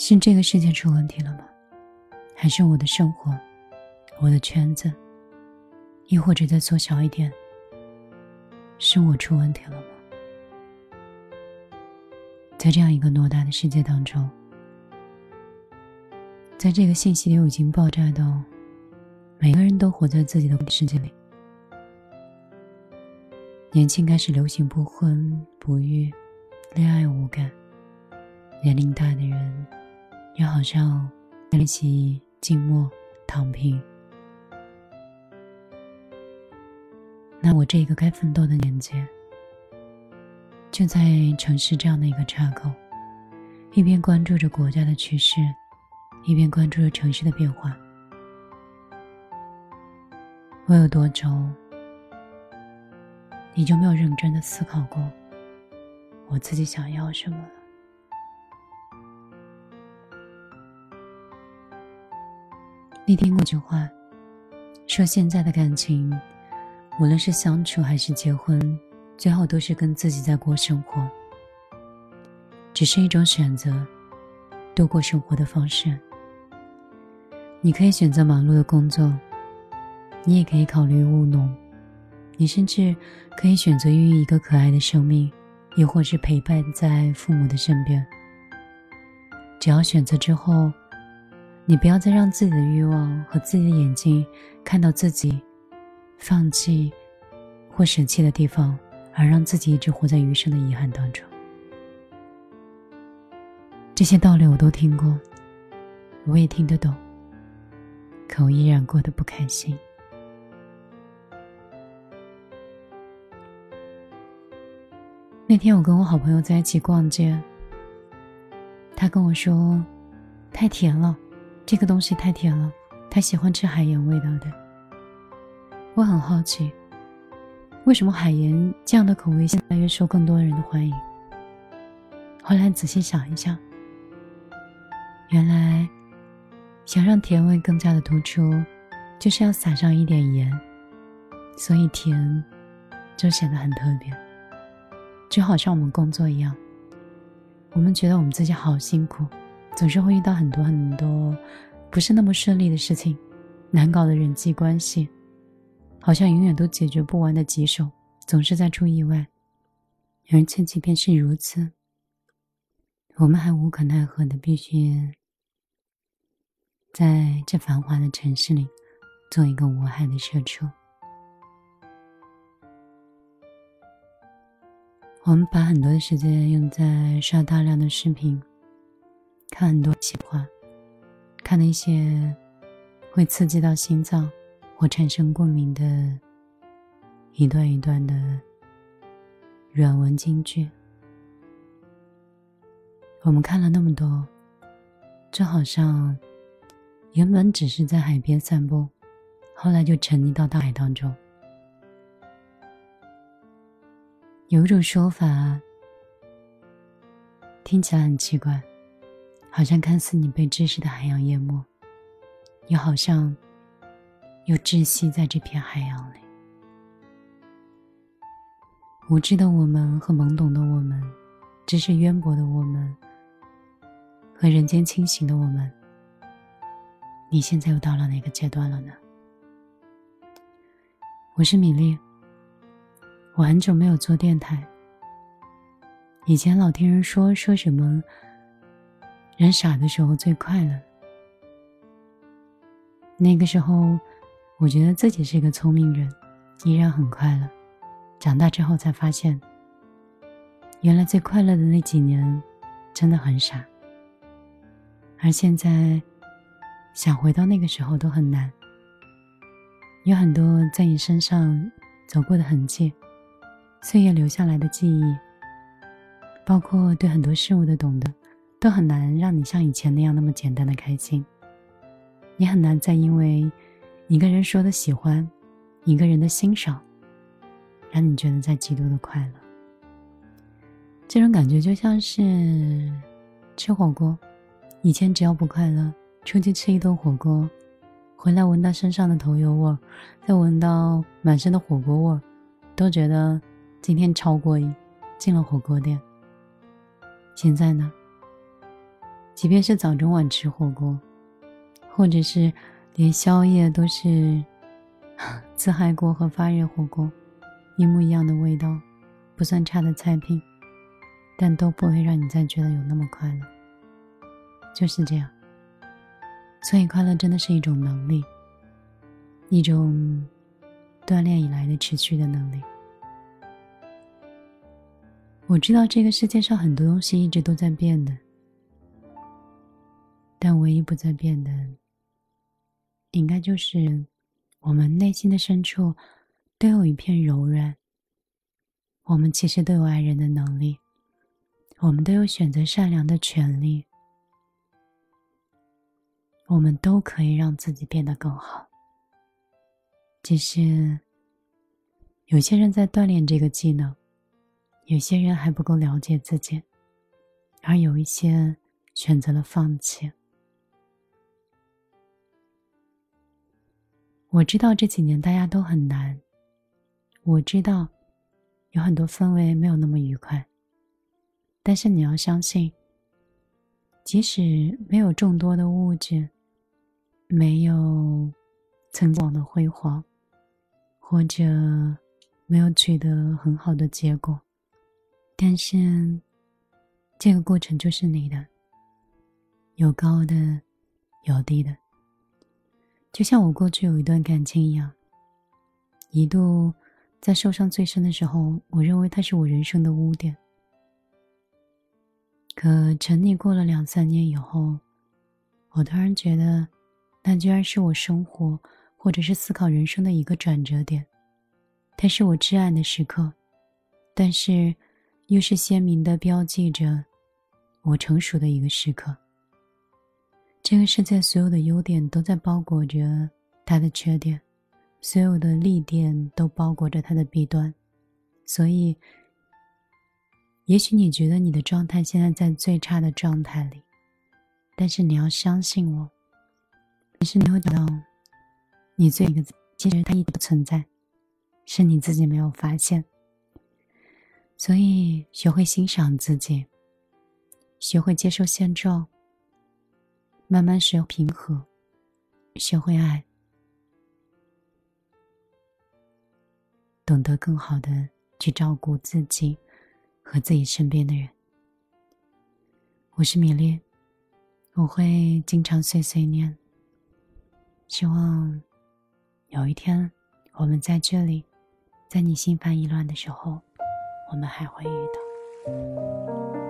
是这个世界出问题了吗？还是我的生活、我的圈子，亦或者再缩小一点，是我出问题了吗？在这样一个偌大的世界当中，在这个信息流已经爆炸到每个人都活在自己的世界里，年轻开始流行不婚不育，恋爱无感，年龄大的人也好像练习。静默，躺平。那我这个该奋斗的年纪，就在城市这样的一个岔口，一边关注着国家的趋势，一边关注着城市的变化。我有多久，你就没有认真的思考过，我自己想要什么？你听过句话，说现在的感情，无论是相处还是结婚，最后都是跟自己在过生活，只是一种选择，度过生活的方式。你可以选择忙碌的工作，你也可以考虑务农，你甚至可以选择孕育一个可爱的生命，亦或是陪伴在父母的身边。只要选择之后。你不要再让自己的欲望和自己的眼睛看到自己放弃或舍弃的地方，而让自己一直活在余生的遗憾当中。这些道理我都听过，我也听得懂，可我依然过得不开心。那天我跟我好朋友在一起逛街，他跟我说：“太甜了。”这个东西太甜了，他喜欢吃海盐味道的。我很好奇，为什么海盐这样的口味现在越受更多人的欢迎？后来仔细想一想，原来想让甜味更加的突出，就是要撒上一点盐，所以甜就显得很特别。就好像我们工作一样，我们觉得我们自己好辛苦。总是会遇到很多很多不是那么顺利的事情，难搞的人际关系，好像永远都解决不完的棘手，总是在出意外。而且即便是如此，我们还无可奈何的必须在这繁华的城市里做一个无害的社畜。我们把很多的时间用在刷大量的视频。看很多喜欢，看那些会刺激到心脏或产生共鸣的一段一段的软文金句。我们看了那么多，就好像原本只是在海边散步，后来就沉溺到大海当中。有一种说法，听起来很奇怪。好像看似你被知识的海洋淹没，又好像又窒息在这片海洋里。无知的我们和懵懂的我们，知识渊博的我们和人间清醒的我们，你现在又到了哪个阶段了呢？我是米粒，我很久没有做电台。以前老听人说说什么。人傻的时候最快乐。那个时候，我觉得自己是个聪明人，依然很快乐。长大之后才发现，原来最快乐的那几年，真的很傻。而现在，想回到那个时候都很难。有很多在你身上走过的痕迹，岁月留下来的记忆，包括对很多事物的懂得。都很难让你像以前那样那么简单的开心。你很难再因为一个人说的喜欢，一个人的欣赏，让你觉得在极度的快乐。这种感觉就像是吃火锅，以前只要不快乐，出去吃一顿火锅，回来闻到身上的头油味儿，再闻到满身的火锅味儿，都觉得今天超过瘾，进了火锅店。现在呢？即便是早中晚吃火锅，或者是连宵夜都是 自嗨锅和发热火锅，一模一样的味道，不算差的菜品，但都不会让你再觉得有那么快乐。就是这样，所以快乐真的是一种能力，一种锻炼以来的持续的能力。我知道这个世界上很多东西一直都在变的，但唯一不在变的，应该就是我们内心的深处都有一片柔软。我们其实都有爱人的能力，我们都有选择善良的权利，我们都可以让自己变得更好。只是有些人在锻炼这个技能。有些人还不够了解自己，而有一些选择了放弃。我知道这几年大家都很难，我知道有很多氛围没有那么愉快。但是你要相信，即使没有众多的物质，没有曾经的辉煌，或者没有取得很好的结果。但是，这个过程就是你的，有高的，有低的。就像我过去有一段感情一样，一度在受伤最深的时候，我认为它是我人生的污点。可沉溺过了两三年以后，我突然觉得，那居然是我生活或者是思考人生的一个转折点，它是我至暗的时刻，但是。又是鲜明的标记着我成熟的一个时刻。这个世界所有的优点都在包裹着它的缺点，所有的利点都包裹着它的弊端。所以，也许你觉得你的状态现在在最差的状态里，但是你要相信我，其实你会得到你最一个，其实它一直存在，是你自己没有发现。所以，学会欣赏自己，学会接受现状，慢慢学平和，学会爱，懂得更好的去照顾自己和自己身边的人。我是米粒，我会经常碎碎念。希望有一天，我们在这里，在你心烦意乱的时候。我们还会遇到。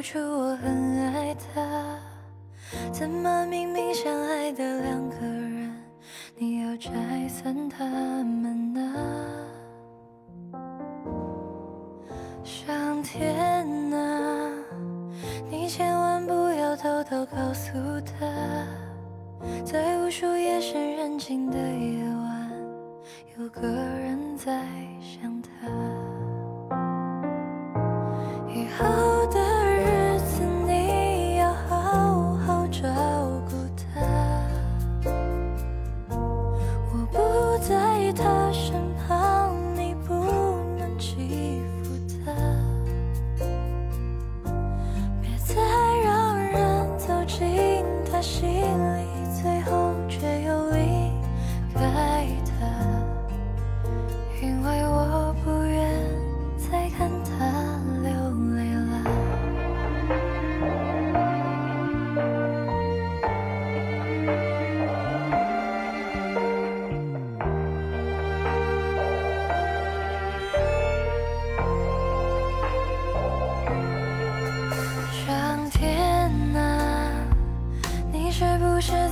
出我很爱他？怎么明明相爱的两个人？你要拆散他们啊！上天啊，你千万不要偷偷告诉他，在无数夜深人静的夜晚，有个人在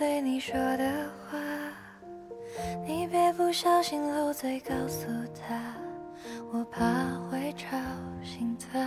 对你说的话，你别不小心漏嘴告诉他，我怕会吵醒他。